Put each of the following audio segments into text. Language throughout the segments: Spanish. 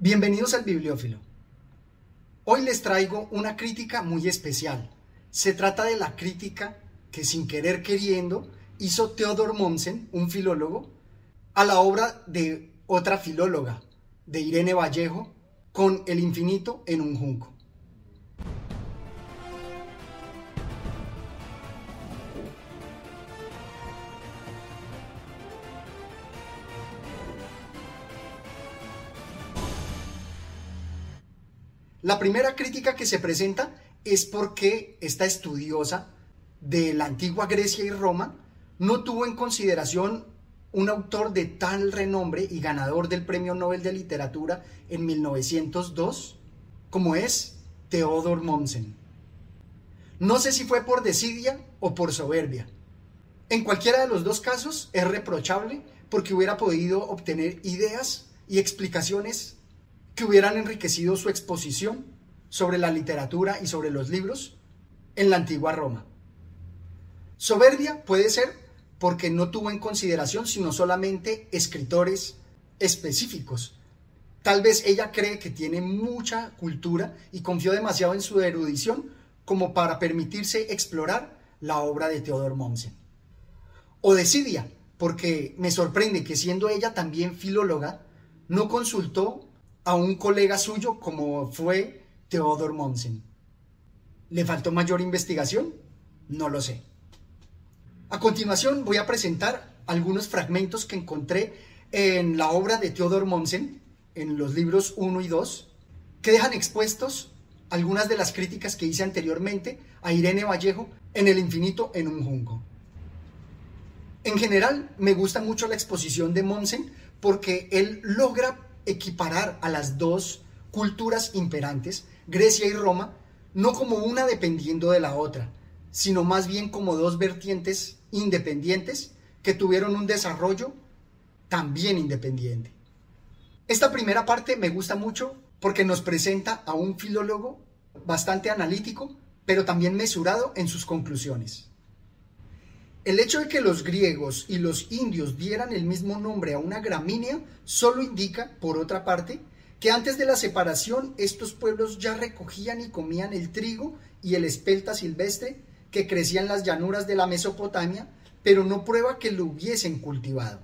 Bienvenidos al Bibliófilo. Hoy les traigo una crítica muy especial. Se trata de la crítica que sin querer queriendo hizo Theodor Mommsen, un filólogo, a la obra de otra filóloga, de Irene Vallejo, con El infinito en un junco. La primera crítica que se presenta es porque esta estudiosa de la antigua Grecia y Roma no tuvo en consideración un autor de tal renombre y ganador del Premio Nobel de Literatura en 1902 como es Theodor Mommsen. No sé si fue por desidia o por soberbia. En cualquiera de los dos casos es reprochable porque hubiera podido obtener ideas y explicaciones que hubieran enriquecido su exposición sobre la literatura y sobre los libros en la antigua Roma. Soberbia puede ser porque no tuvo en consideración sino solamente escritores específicos. Tal vez ella cree que tiene mucha cultura y confió demasiado en su erudición como para permitirse explorar la obra de Theodor Mommsen. O desidia, porque me sorprende que siendo ella también filóloga, no consultó a un colega suyo como fue Theodor Mommsen. ¿Le faltó mayor investigación? No lo sé. A continuación voy a presentar algunos fragmentos que encontré en la obra de Theodor Mommsen, en los libros 1 y 2, que dejan expuestos algunas de las críticas que hice anteriormente a Irene Vallejo en El infinito en un junco. En general, me gusta mucho la exposición de Mommsen porque él logra equiparar a las dos culturas imperantes, Grecia y Roma, no como una dependiendo de la otra, sino más bien como dos vertientes independientes que tuvieron un desarrollo también independiente. Esta primera parte me gusta mucho porque nos presenta a un filólogo bastante analítico, pero también mesurado en sus conclusiones. El hecho de que los griegos y los indios dieran el mismo nombre a una gramínea solo indica, por otra parte, que antes de la separación estos pueblos ya recogían y comían el trigo y el espelta silvestre que crecía en las llanuras de la Mesopotamia, pero no prueba que lo hubiesen cultivado.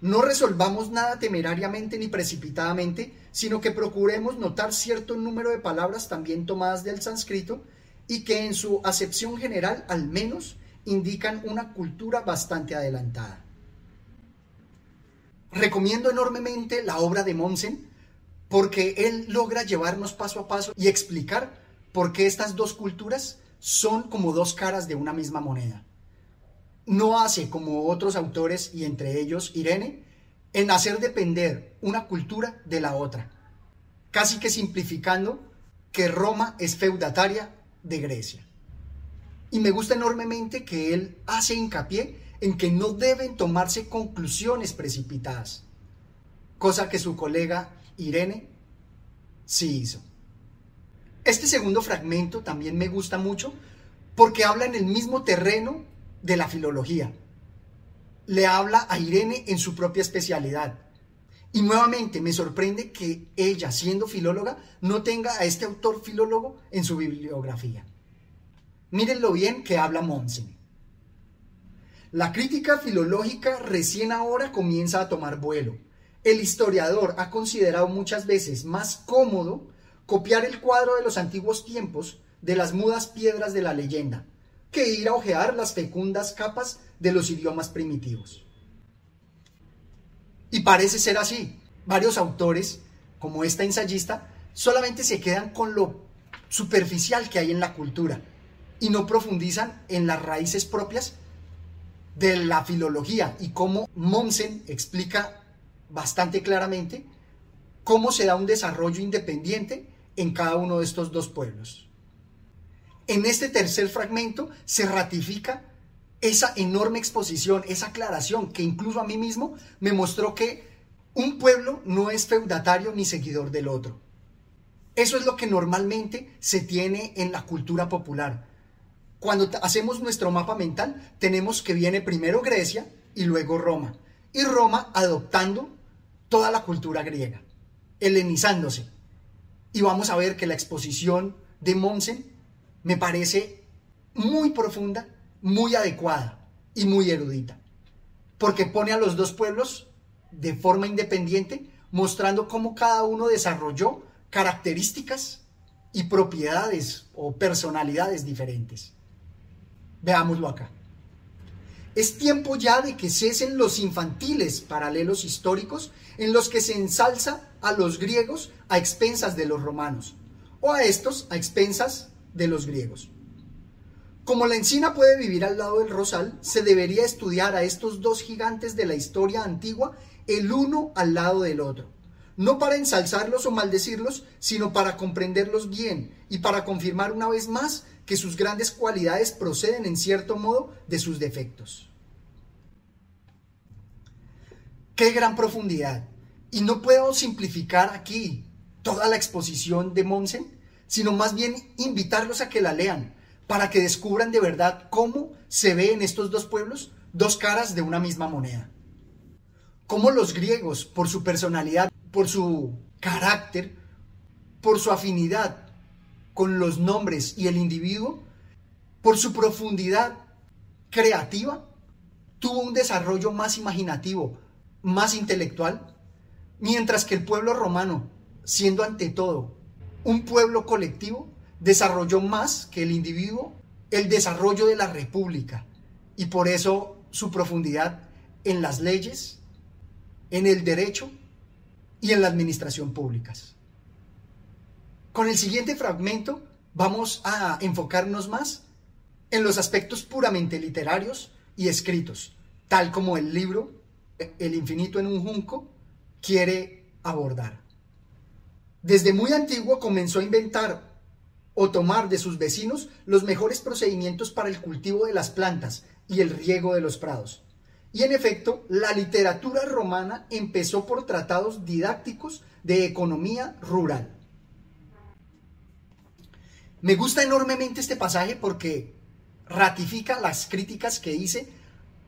No resolvamos nada temerariamente ni precipitadamente, sino que procuremos notar cierto número de palabras también tomadas del sánscrito y que en su acepción general al menos indican una cultura bastante adelantada. Recomiendo enormemente la obra de Mommsen porque él logra llevarnos paso a paso y explicar por qué estas dos culturas son como dos caras de una misma moneda. No hace como otros autores, y entre ellos Irene, en hacer depender una cultura de la otra, casi que simplificando que Roma es feudataria de Grecia. Y me gusta enormemente que él hace hincapié en que no deben tomarse conclusiones precipitadas, cosa que su colega Irene sí hizo. Este segundo fragmento también me gusta mucho porque habla en el mismo terreno de la filología. Le habla a Irene en su propia especialidad. Y nuevamente me sorprende que ella, siendo filóloga, no tenga a este autor filólogo en su bibliografía. Miren lo bien que habla Mommsen. La crítica filológica recién ahora comienza a tomar vuelo. El historiador ha considerado muchas veces más cómodo copiar el cuadro de los antiguos tiempos de las mudas piedras de la leyenda que ir a ojear las fecundas capas de los idiomas primitivos. Y parece ser así. Varios autores, como esta ensayista, solamente se quedan con lo superficial que hay en la cultura y no profundizan en las raíces propias de la filología y cómo Mommsen explica bastante claramente cómo se da un desarrollo independiente en cada uno de estos dos pueblos. En este tercer fragmento se ratifica esa enorme exposición, esa aclaración que incluso a mí mismo me mostró que un pueblo no es feudatario ni seguidor del otro. Eso es lo que normalmente se tiene en la cultura popular cuando hacemos nuestro mapa mental, tenemos que viene primero Grecia y luego Roma. Y Roma adoptando toda la cultura griega. helenizándose. Y vamos a ver que la exposición de Mommsen me parece muy profunda, muy adecuada y muy erudita, porque pone a los dos pueblos de forma independiente, mostrando cómo cada uno desarrolló características y propiedades o personalidades diferentes. Veámoslo acá. Es tiempo ya de que cesen los infantiles paralelos históricos en los que se ensalza a los griegos a expensas de los romanos, o a estos a expensas de los griegos. Como la encina puede vivir al lado del rosal, se debería estudiar a estos dos gigantes de la historia antigua el uno al lado del otro, no para ensalzarlos o maldecirlos, sino para comprenderlos bien y para confirmar una vez más que sus grandes cualidades proceden en cierto modo de sus defectos. Qué gran profundidad. Y no puedo simplificar aquí toda la exposición de Monsen, sino más bien invitarlos a que la lean, para que descubran de verdad cómo se ve en estos dos pueblos dos caras de una misma moneda. Cómo los griegos, por su personalidad, por su carácter, por su afinidad con los nombres y el individuo, por su profundidad creativa, tuvo un desarrollo más imaginativo, más intelectual, mientras que el pueblo romano, siendo ante todo un pueblo colectivo, desarrolló más que el individuo el desarrollo de la república y por eso su profundidad en las leyes, en el derecho y en la administración públicas. Con el siguiente fragmento vamos a enfocarnos más en los aspectos puramente literarios y escritos, tal como el libro El infinito en un junco quiere abordar. Desde muy antiguo comenzó a inventar o tomar de sus vecinos los mejores procedimientos para el cultivo de las plantas y el riego de los prados. Y en efecto, la literatura romana empezó por tratados didácticos de economía rural. Me gusta enormemente este pasaje porque ratifica las críticas que hice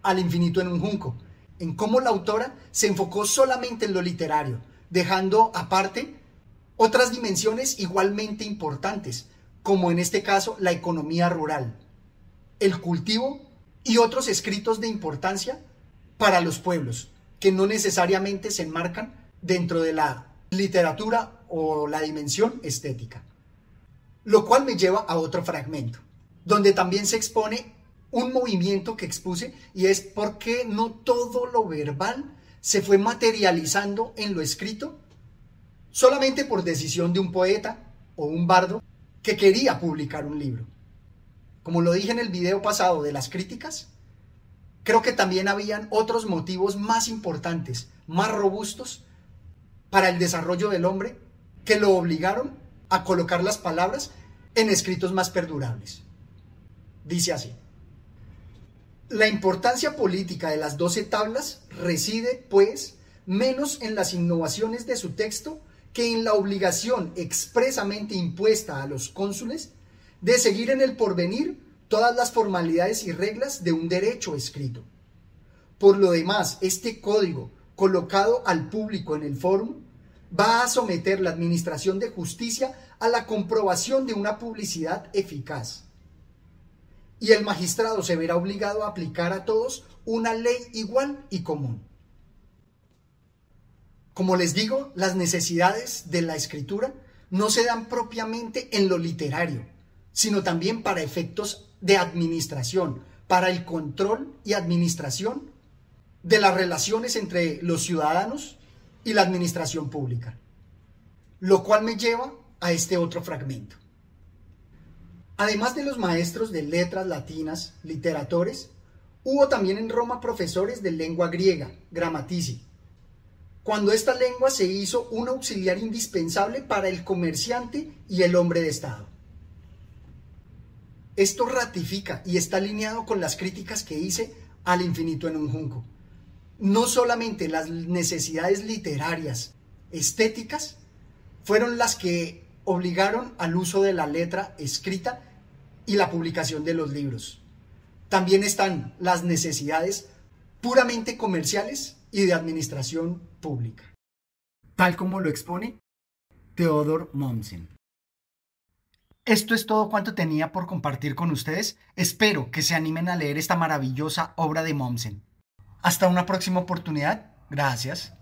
al infinito en un junco, en cómo la autora se enfocó solamente en lo literario, dejando aparte otras dimensiones igualmente importantes, como en este caso la economía rural, el cultivo y otros escritos de importancia para los pueblos, que no necesariamente se enmarcan dentro de la literatura o la dimensión estética. Lo cual me lleva a otro fragmento, donde también se expone un movimiento que expuse y es por qué no todo lo verbal se fue materializando en lo escrito solamente por decisión de un poeta o un bardo que quería publicar un libro. Como lo dije en el video pasado de las críticas, creo que también habían otros motivos más importantes, más robustos para el desarrollo del hombre que lo obligaron a colocar las palabras en escritos más perdurables. Dice así. La importancia política de las doce tablas reside, pues, menos en las innovaciones de su texto que en la obligación expresamente impuesta a los cónsules de seguir en el porvenir todas las formalidades y reglas de un derecho escrito. Por lo demás, este código, colocado al público en el fórum, va a someter la Administración de Justicia a la comprobación de una publicidad eficaz. Y el magistrado se verá obligado a aplicar a todos una ley igual y común. Como les digo, las necesidades de la escritura no se dan propiamente en lo literario, sino también para efectos de administración, para el control y administración de las relaciones entre los ciudadanos y la administración pública. Lo cual me lleva a este otro fragmento. Además de los maestros de letras latinas, literatores, hubo también en Roma profesores de lengua griega, gramatici, cuando esta lengua se hizo un auxiliar indispensable para el comerciante y el hombre de Estado. Esto ratifica y está alineado con las críticas que hice al infinito en un junco. No solamente las necesidades literarias, estéticas, fueron las que obligaron al uso de la letra escrita y la publicación de los libros. También están las necesidades puramente comerciales y de administración pública. tal como lo expone Theodor Mommsen. Esto es todo cuanto tenía por compartir con ustedes. Espero que se animen a leer esta maravillosa obra de Mommsen. Hasta una próxima oportunidad. Gracias.